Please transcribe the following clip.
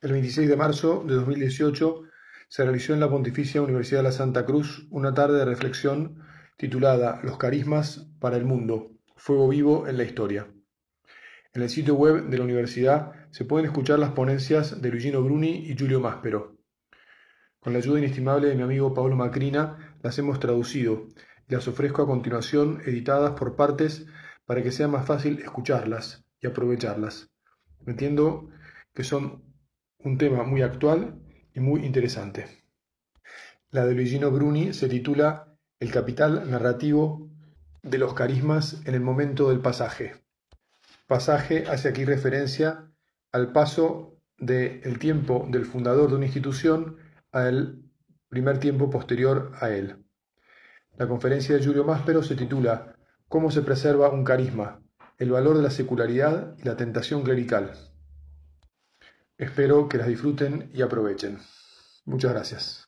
El 26 de marzo de 2018 se realizó en la Pontificia Universidad de la Santa Cruz una tarde de reflexión titulada Los carismas para el mundo, fuego vivo en la historia. En el sitio web de la universidad se pueden escuchar las ponencias de Luigino Bruni y Giulio Máspero. Con la ayuda inestimable de mi amigo Pablo Macrina las hemos traducido y las ofrezco a continuación editadas por partes para que sea más fácil escucharlas y aprovecharlas. Entiendo que son un tema muy actual y muy interesante. La de Luigino Bruni se titula El capital narrativo de los carismas en el momento del pasaje. Pasaje hace aquí referencia al paso del tiempo del fundador de una institución al primer tiempo posterior a él. La conferencia de Julio Máspero se titula ¿Cómo se preserva un carisma? El valor de la secularidad y la tentación clerical. Espero que las disfruten y aprovechen. Muchas gracias.